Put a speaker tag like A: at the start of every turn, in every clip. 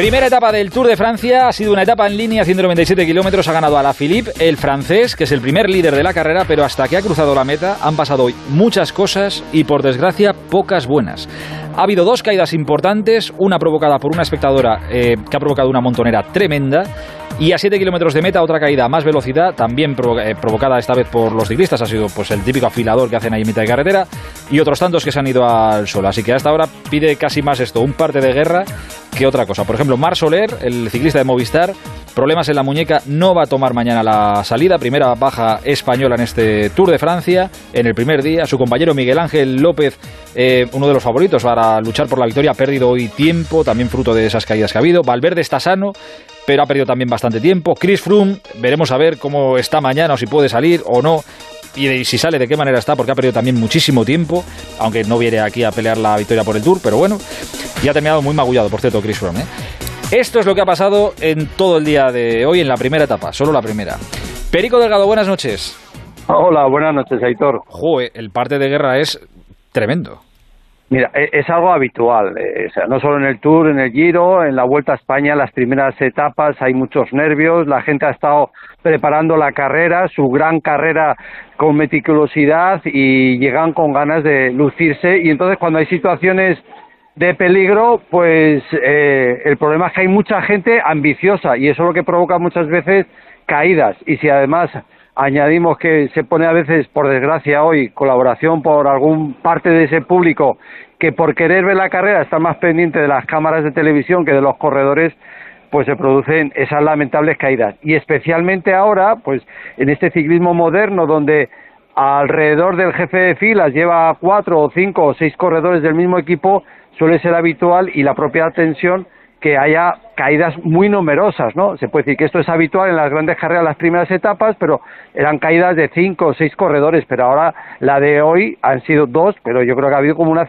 A: Primera etapa del Tour de Francia, ha sido una etapa en línea, 197 kilómetros, ha ganado a la Philippe, el francés, que es el primer líder de la carrera, pero hasta que ha cruzado la meta han pasado hoy muchas cosas y por desgracia pocas buenas. Ha habido dos caídas importantes, una provocada por una espectadora eh, que ha provocado una montonera tremenda y a 7 kilómetros de meta, otra caída a más velocidad, también eh, provocada esta vez por los ciclistas. Ha sido pues el típico afilador que hacen ahí en mitad de carretera. Y otros tantos que se han ido al sol. Así que hasta ahora pide casi más esto, un parte de guerra que otra cosa. Por ejemplo, Mar Soler, el ciclista de Movistar, problemas en la muñeca, no va a tomar mañana la salida. Primera baja española en este Tour de Francia. En el primer día, su compañero Miguel Ángel López, eh, uno de los favoritos para luchar por la victoria, ha perdido hoy tiempo, también fruto de esas caídas que ha habido. Valverde está sano, pero ha perdido también bastante tiempo. Chris Froome, veremos a ver cómo está mañana o si puede salir o no. Y si sale, de qué manera está, porque ha perdido también muchísimo tiempo, aunque no viene aquí a pelear la victoria por el Tour, pero bueno, y ha terminado muy magullado, por cierto, Chris Froome. ¿eh? Esto es lo que ha pasado en todo el día de hoy, en la primera etapa, solo la primera. Perico Delgado, buenas noches.
B: Hola, buenas noches, Aitor.
A: Joder, el parte de guerra es tremendo.
B: Mira, e-, es, algo habitual, eh, o sea, no solo en el Tour, en el Giro, en la Vuelta a España, las primeras etapas hay muchos nervios, la gente ha estado preparando la carrera, su gran carrera con meticulosidad y llegan con ganas de lucirse y entonces cuando hay situaciones de peligro, pues eh, el problema es que hay mucha gente ambiciosa y eso es lo que provoca muchas veces caídas y si además añadimos que se pone a veces, por desgracia hoy, colaboración por algún parte de ese público que por querer ver la carrera está más pendiente de las cámaras de televisión que de los corredores, pues se producen esas lamentables caídas. Y especialmente ahora, pues en este ciclismo moderno donde alrededor del jefe de filas lleva cuatro o cinco o seis corredores del mismo equipo, suele ser habitual y la propia tensión que haya caídas muy numerosas, ¿no? Se puede decir que esto es habitual en las grandes carreras, las primeras etapas, pero eran caídas de cinco o seis corredores, pero ahora la de hoy han sido dos, pero yo creo que ha habido como una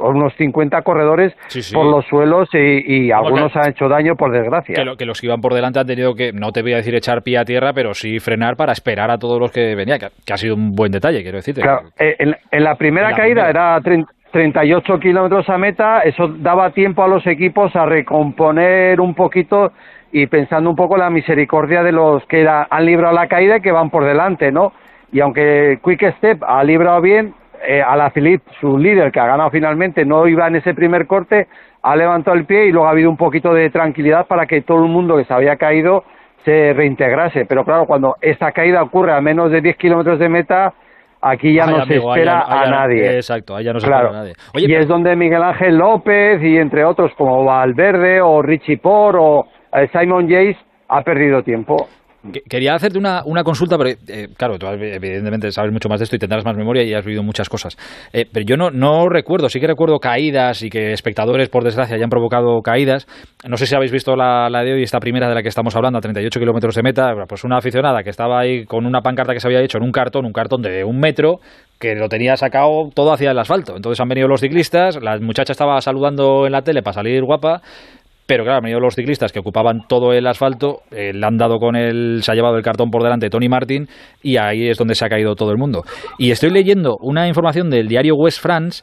B: unos 50 corredores por los suelos y, algunos han hecho daño por desgracia.
A: Que, que, los que iban por delante han tenido que, no te voy a decir echar pie a tierra, pero sí frenar para esperar a todos los que venían, que, ha sido un buen detalle, quiero decirte.
B: Claro, eh, en, la primera caída era 30 38 kilómetros a meta, eso daba tiempo a los equipos a recomponer un poquito y pensando un poco la misericordia de los que han librado la caída y que van por delante, ¿no? Y aunque Quick Step ha librado bien, eh, a la su líder, que ha ganado finalmente, no iba en ese primer corte, ha levantado el pie y luego ha habido un poquito de tranquilidad para que todo el mundo que se había caído se reintegrase. Pero claro, cuando esta caída ocurre a menos de 10 kilómetros de meta, Aquí ya no se espera a nadie.
A: Exacto, ya no se espera a nadie.
B: y es donde Miguel Ángel López y entre otros como Valverde o Richie Por o Simon Yates ha perdido tiempo.
A: Quería hacerte una, una consulta, pero eh, claro, tú evidentemente sabes mucho más de esto y tendrás más memoria y has vivido muchas cosas. Eh, pero yo no, no recuerdo, sí que recuerdo caídas y que espectadores, por desgracia, hayan provocado caídas. No sé si habéis visto la, la de hoy, esta primera de la que estamos hablando, a 38 kilómetros de meta. Pues una aficionada que estaba ahí con una pancarta que se había hecho en un cartón, un cartón de un metro, que lo tenía sacado todo hacia el asfalto. Entonces han venido los ciclistas, la muchacha estaba saludando en la tele para salir guapa pero claro, han venido los ciclistas que ocupaban todo el asfalto, eh, le han dado con el, se ha llevado el cartón por delante Tony Martin y ahí es donde se ha caído todo el mundo. Y estoy leyendo una información del diario West France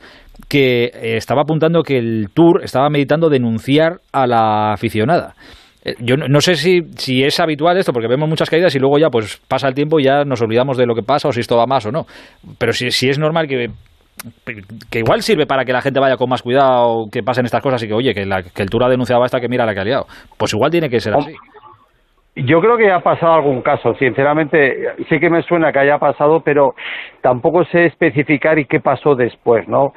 A: que eh, estaba apuntando que el Tour estaba meditando denunciar a la aficionada. Eh, yo no, sé si, si es habitual esto, porque vemos muchas caídas y luego ya pues pasa el tiempo y ya nos olvidamos de lo que pasa o si esto va más o no. Pero si, si es normal que que igual sirve para que la gente vaya con más cuidado, que pasen estas cosas y que, oye, que, el Tour ha denunciado esta que mira la que ha liado. Pues igual tiene que ser así.
B: Yo creo que ha pasado algún caso, sinceramente, sí que me suena que haya pasado, pero tampoco sé especificar y qué pasó después, ¿no?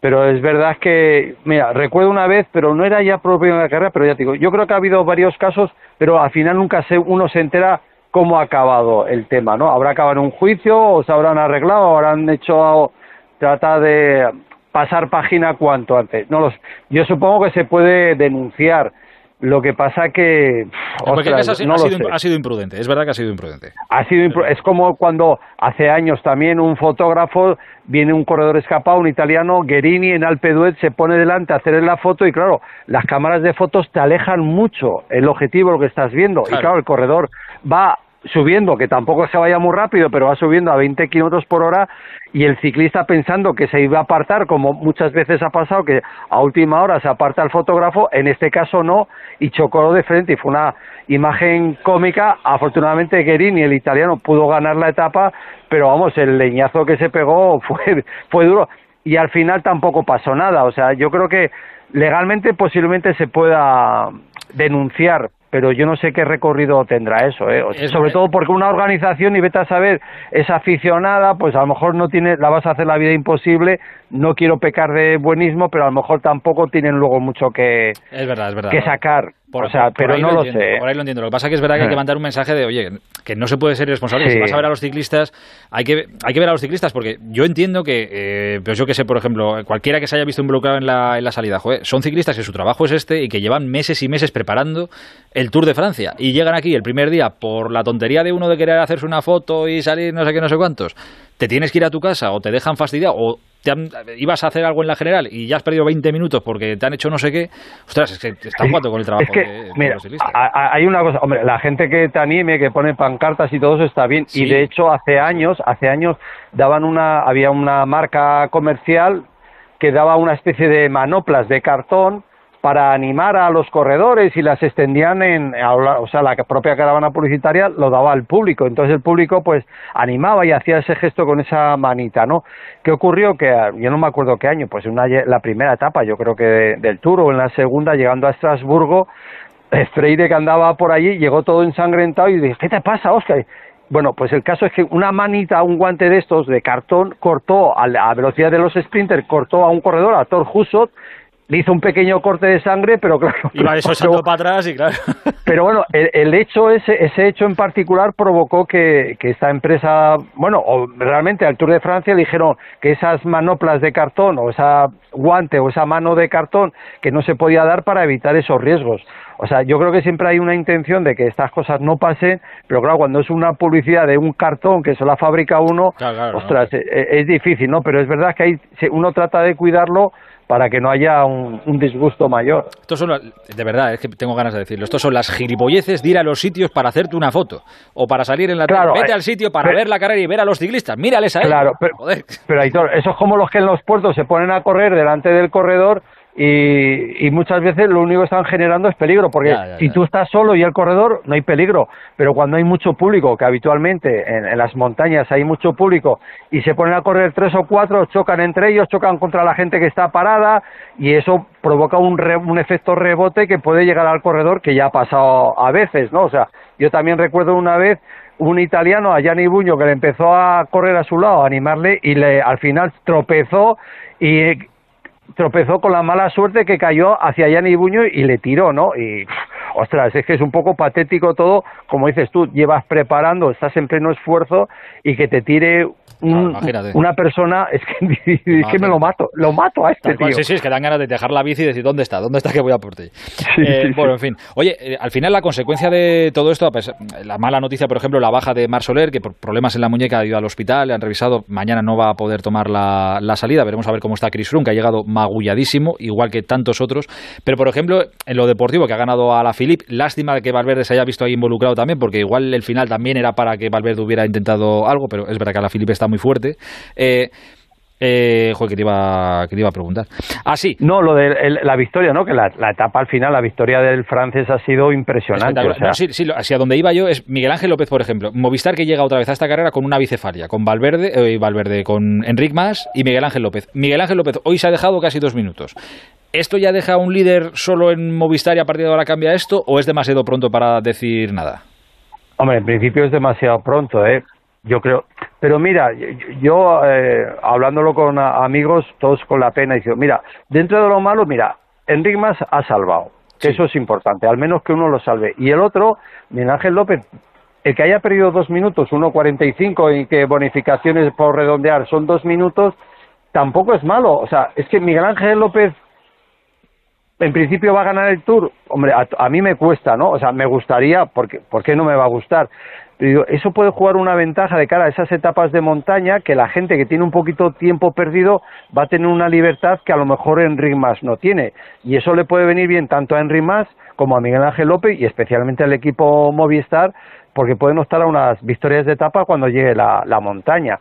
B: Pero es verdad que, mira, recuerdo una vez, pero no era ya propio de la carrera, pero ya te digo, yo creo que ha habido varios casos, pero al final nunca se, uno se entera cómo ha acabado el tema, ¿no? Habrá acabado en un juicio, o se habrán arreglado, o habrán hecho trata de pasar página cuanto antes. No los, yo supongo que se puede denunciar. Lo que pasa que
A: ha, sido, ha, sido, imprudente, es verdad que ha sido imprudente.
B: Ha sido es como cuando hace años también un fotógrafo viene un corredor escapado, un italiano, Guerini en Alpe d'Huez se pone delante a hacer la foto y claro, las cámaras de fotos te alejan mucho el objetivo lo que estás viendo y claro, el corredor va subiendo, que tampoco se vaya muy rápido, pero va subiendo a 20 kilómetros por hora, y el ciclista pensando que se iba a apartar, como muchas veces ha pasado, que a última hora se aparta el fotógrafo, en este caso no, y chocó de frente, y fue una imagen cómica. Afortunadamente, Guerini, el italiano, pudo ganar la etapa, pero vamos, el leñazo que se pegó fue, fue duro. Y al final tampoco pasó nada. O sea, yo creo que legalmente posiblemente se pueda denunciar pero yo no sé qué recorrido tendrá eso, ¿eh? sobre todo porque una organización, y vete a saber, es aficionada, pues a lo mejor no tiene, la vas a hacer la vida imposible, no quiero pecar de buenismo, pero a lo mejor tampoco tienen luego mucho que,
A: es verdad, es verdad.
B: que sacar. O sea, pero no lo, sé.
A: Por ahí lo entiendo. Lo que pasa es que es verdad que hay que mandar un mensaje de, oye, que no se puede ser irresponsable. Si vas a ver a los ciclistas, hay que, hay que ver a los ciclistas, porque yo entiendo que, eh, pues yo que sé, por ejemplo, cualquiera que se haya visto involucrado en la, en la salida, joder, son ciclistas que su trabajo es este y que llevan meses y meses preparando el Tour de Francia y llegan aquí el primer día por la tontería de uno de querer hacerse una foto y salir no sé qué, no sé cuántos, te tienes que ir a tu casa o te dejan fastidiado o te ibas a hacer algo en la general y ya has perdido 20 minutos porque te han hecho no sé qué, ostras, es que están jugando con el trabajo
B: de, mira, Hay una cosa, hombre, la gente que te anime, que pone pancartas y todo eso está bien. Y de hecho, hace años, hace años daban una, había una marca comercial que daba una especie de manoplas de cartón para animar a los corredores y las extendían en, o sea, la propia caravana publicitaria lo daba al público, entonces el público pues animaba y hacía ese gesto con esa manita, ¿no? ¿Qué ocurrió? Que ah, yo no me acuerdo qué año, pues en una, la primera etapa, yo creo que del Tour o en la segunda, llegando a Estrasburgo, Freire que andaba por allí llegó todo ensangrentado y dije, ¿qué te pasa, Oscar? Bueno, pues el caso es que una manita, un guante de estos de cartón, cortó a la velocidad de los sprinters, cortó a un corredor, a Thor Husot, le hizo un pequeño corte de sangre, pero claro.
A: Iba eso pero, para atrás y claro.
B: Pero bueno, el, hecho, ese, ese hecho en particular provocó que, que esta empresa, bueno, o realmente al Tour de Francia le dijeron que esas manoplas de cartón o esa guante o esa mano de cartón que no se podía dar para evitar esos riesgos. O sea, yo creo que siempre hay una intención de que estas cosas no pasen, pero claro, cuando es una publicidad de un cartón que se la fabrica uno, ostras, es, es, difícil, ¿no? Pero es verdad que hay, uno trata de cuidarlo para que no haya un, disgusto mayor.
A: Estos son, de verdad, es que tengo ganas de decdeclo, estos son las gilipolleces de ir a los sitios para hacerte una foto. O para salir en la
B: claro,
A: Vete eh, al sitio para ver la carrera y ver a los ciclistas, mírales a ellos.
B: Claro, pero, pero eso es como los que en los puertos se ponen a correr delante del corredor y, y, muchas veces lo único que están generando es peligro, porque si tú estás solo y el corredor no hay peligro, pero cuando hay mucho público, que habitualmente en, las montañas hay mucho público y se ponen a correr tres o cuatro, chocan entre ellos, chocan contra la gente que está parada y eso provoca un, un efecto rebote que puede llegar al corredor que ya ha pasado a veces, ¿no? O sea, yo también recuerdo una vez un italiano, a Gianni Buño, que le empezó a correr a su lado, a animarle y le, al final tropezó y tropezó con la mala suerte que cayó hacia Yanni Buño y le tiró, ¿no? Y, ostras, es que es un poco patético todo, como dices tú, llevas preparando, estás en pleno esfuerzo y que te tire una persona, es que, es que me lo mato, lo mato a este tío.
A: Sí, sí, es que dan ganas de dejar la bici y decir, ¿dónde está? ¿Dónde está que voy a por ti? Eh, bueno, en fin. Oye, eh, al final la consecuencia de todo esto, pues, la mala noticia, por ejemplo, la baja de Mar Soler, que por problemas en la muñeca ha ido al hospital, le han revisado, mañana no va a poder tomar la, la salida, veremos a ver cómo está Chris Froome, que ha llegado magulladísimo, igual que tantos otros, pero por ejemplo, en lo deportivo, que ha ganado a la Philip, lástima que Valverde se haya visto ahí involucrado también, porque igual el final también era para que Valverde hubiera intentado algo, pero es verdad que a la Philip está muy fuerte. Eh, eh, joder, que te, iba, que te iba a preguntar. Ah, sí.
B: No, lo de la victoria, ¿no? Que la, etapa al final, la victoria del francés ha sido impresionante.
A: sí, sí, hacia donde iba yo es Miguel Ángel López, por ejemplo. Movistar que llega otra vez a esta carrera con una bicefalia, con Valverde, eh, Valverde con Enric Mas y Miguel Ángel López. Miguel Ángel López hoy se ha dejado casi dos minutos. ¿Esto ya deja un líder solo en Movistar y a partir de ahora cambia esto o es demasiado pronto para decir nada?
B: Hombre, en principio es demasiado pronto, ¿eh? Yo creo, pero mira, yo eh, hablándolo con amigos, todos con la pena, digo, mira, dentro de lo malo, mira, Enric Mas ha salvado, que eso es importante, al menos que uno lo salve. Y el otro, Miguel Ángel López, el que haya perdido dos minutos, 1.45 y que bonificaciones por redondear son dos minutos, tampoco es malo. O sea, es que Miguel Ángel López en principio va a ganar el Tour. Hombre, a, a, mí me cuesta, ¿no? O sea, me gustaría, porque ¿por qué no me va a gustar? Eso puede jugar una ventaja de cara a esas etapas de montaña que la gente que tiene un poquito tiempo perdido va a tener una libertad que a lo mejor Enric Mas no tiene. Y eso le puede venir bien tanto a Enric Mas como a Miguel Ángel López y especialmente al equipo Movistar porque pueden optar a unas victorias de etapa cuando llegue la, la montaña.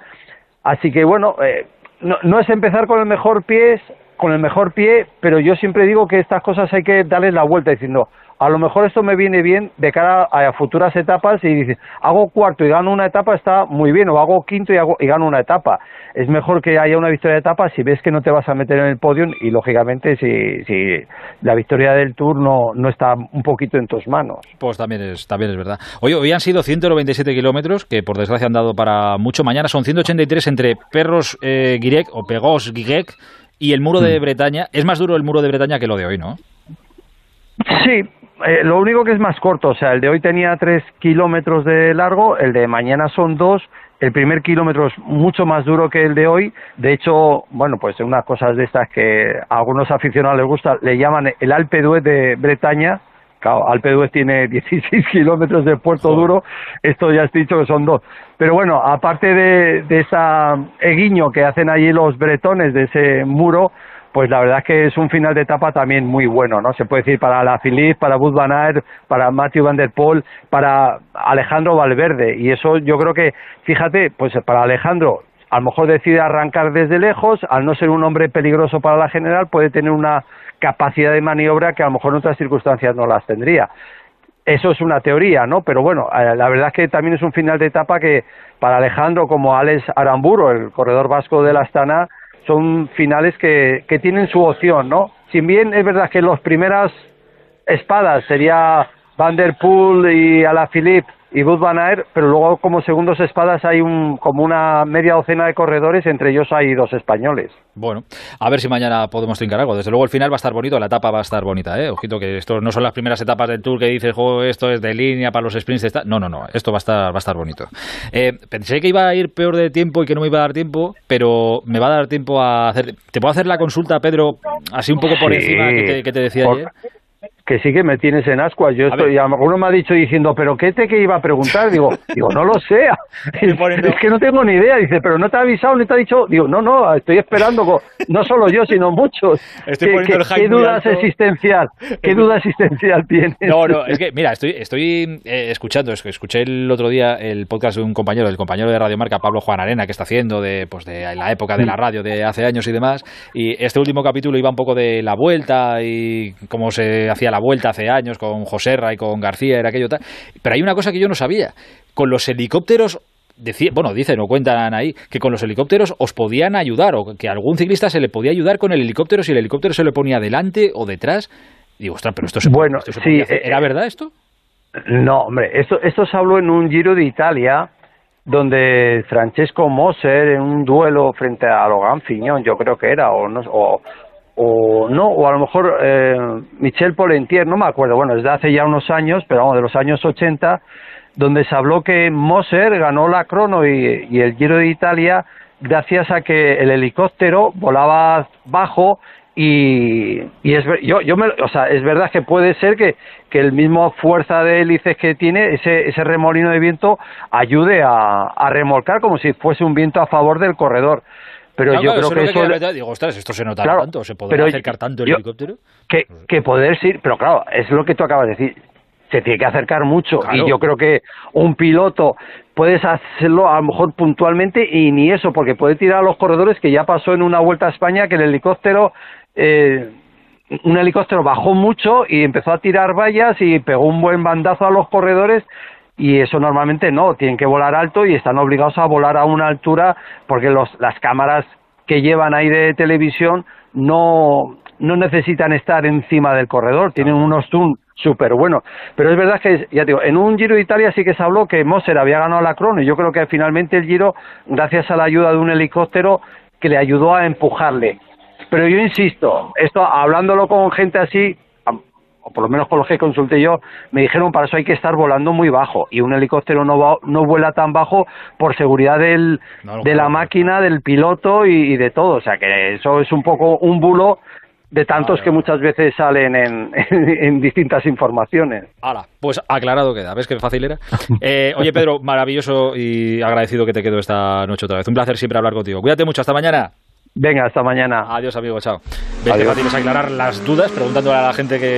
B: Así que bueno, eh, no, no, es empezar con el mejor pie, con el mejor pie, pero yo siempre digo que estas cosas hay que darles la vuelta diciendo, a lo mejor esto me viene bien de cara a futuras etapas y dices, hago cuarto y gano una etapa, está muy bien, o hago quinto y, hago, y gano una etapa. Es mejor que haya una victoria de etapa si ves que no te vas a meter en el podio y, lógicamente, si, si la victoria del Tour no, está un poquito en tus manos.
A: Pues también es, también es verdad. Hoy, hoy han sido 197 kilómetros, que por desgracia han dado para mucho. Mañana son 183 entre Perros eh, Guirec o Pegos Guirec y el muro de mm. Bretaña. Es más duro el muro de Bretaña que lo de hoy, ¿no?
B: Sí, eh, lo único que es más corto, o sea, el de hoy tenía tres kilómetros de largo, el de mañana son dos, el primer kilómetro es mucho más duro que el de hoy, de hecho, bueno, pues unas cosas de estas que a algunos aficionados les gusta, le llaman el Alpe d'Huez de Bretaña, claro, Alpe d'Huez tiene 16 kilómetros de Puerto Duro, esto ya has dicho que son dos, pero bueno, aparte de, de esa guiño que hacen allí los bretones de ese muro, pues la verdad es que es un final de etapa también muy bueno, ¿no? Se puede decir para la Philippe, para Bud Van Aert, para Matthew Van Der Poel, para Alejandro Valverde. Y eso yo creo que, fíjate, pues para Alejandro, a lo mejor decide arrancar desde lejos, al no ser un hombre peligroso para la general, puede tener una capacidad de maniobra que a lo mejor en otras circunstancias no las tendría. Eso es una teoría, ¿no? Pero bueno, eh, la verdad es que también es un final de etapa que para Alejandro, como Alex Aramburo, el corredor vasco de la Astana, son finales que, que tienen su opción, ¿no? Si bien es verdad que las primeras espadas sería Van der Poel y Alaphilippe y Bud Van Aert, pero luego como segundos espadas hay un, como una media docena de corredores, entre ellos hay dos españoles.
A: Bueno, a ver si mañana podemos trincar algo. Desde luego el final va a estar bonito, la etapa va a estar bonita, ¿eh? Ojito que esto no son las primeras etapas del Tour que dices, juego esto es de línea para los sprints. No, no, no, esto va a estar, va a estar bonito. Eh, pensé que iba a ir peor de tiempo y que no me iba a dar tiempo, pero me va a dar tiempo a hacer... ¿Te puedo hacer la consulta, Pedro, así un poco por encima que te, decía ayer?
B: Que sí que me tienes en ascuas. Yo estoy, a uno me ha dicho diciendo, ¿pero qué te que iba a preguntar? Digo, digo, no lo sé. es que no tengo ni idea. Dice, ¿pero no te ha avisado ni te ha dicho? Digo, no, no, estoy esperando, no solo yo, sino muchos.
A: Estoy
B: ¿Qué, qué, dudas existencial? ¿Qué duda existencial tienes?
A: No, no, es que, mira, estoy, estoy eh, escuchando, es que escuché el otro día el podcast de un compañero, el compañero de Radio Marca, Pablo Juan Arena, que está haciendo de, pues, de la época de la mm. radio de hace años y demás. Y este último capítulo iba un poco de la vuelta y cómo se hacía la vuelta hace años con Joserra y con García, era aquello tal. Pero hay una cosa que yo no sabía. Con los helicópteros bueno, dicen o cuentan ahí que con los helicópteros os podían ayudar o que algún ciclista se le podía ayudar con el helicóptero si el helicóptero se le ponía delante o detrás. Digo, ostras, pero esto se,
B: bueno,
A: sí, ¿Era eh, verdad esto?
B: No, hombre, esto, esto se habló en un Giro de Italia donde Francesco Moser en un duelo frente a Logan Fiñón, yo creo que era, o, no, o, o no, o a lo mejor eh, Michel Polentier, no me acuerdo, bueno, desde hace ya unos años, pero vamos, de los años 80, donde se habló que Moser ganó la crono y, el Giro de Italia gracias a que el helicóptero volaba bajo y, y es yo yo me, o sea es verdad que puede ser que, que el mismo fuerza de hélices que tiene ese ese remolino de viento ayude a, a remolcar como si fuese un viento a favor del corredor pero yo creo que, eso...
A: digo, ostras, esto se nota tanto, ¿se podrá acercar tanto el helicóptero?
B: Que, que poder sí, pero claro, es lo que tú acabas de decir, se tiene que acercar mucho y yo creo que un piloto puedes hacerlo a lo mejor puntualmente y ni eso, porque puede tirar a los corredores que ya pasó en una vuelta a España que el helicóptero... Eh, un helicóptero bajó mucho y empezó a tirar vallas y pegó un buen bandazo a los corredores y eso normalmente no, tienen que volar alto y están obligados a volar a una altura porque los, las cámaras que llevan ahí de televisión no, no necesitan estar encima del corredor, tienen unos zoom súper buenos. Pero es verdad que, ya digo, en un Giro de Italia sí que se habló que Moser había ganado la crono y yo creo que finalmente el Giro, gracias a la ayuda de un helicóptero que le ayudó a empujarle. Pero yo insisto, esto hablándolo con gente así, o por lo menos con los que consulté yo, me dijeron para eso hay que estar volando muy bajo y un helicóptero no, no vuela tan bajo por seguridad del, de la máquina, del piloto y, de todo. O sea que eso es un poco un bulo de tantos que muchas veces salen en, en, distintas informaciones.
A: Ahora, pues aclarado queda, ¿ves qué fácil era? Eh, oye Pedro, maravilloso y agradecido que te quedo esta noche otra vez. Un placer siempre hablar contigo. Cuídate mucho, hasta mañana.
B: Venga, hasta mañana.
A: Adiós, amigo, chao. Ves que fácil es aclarar las dudas preguntándole a la gente que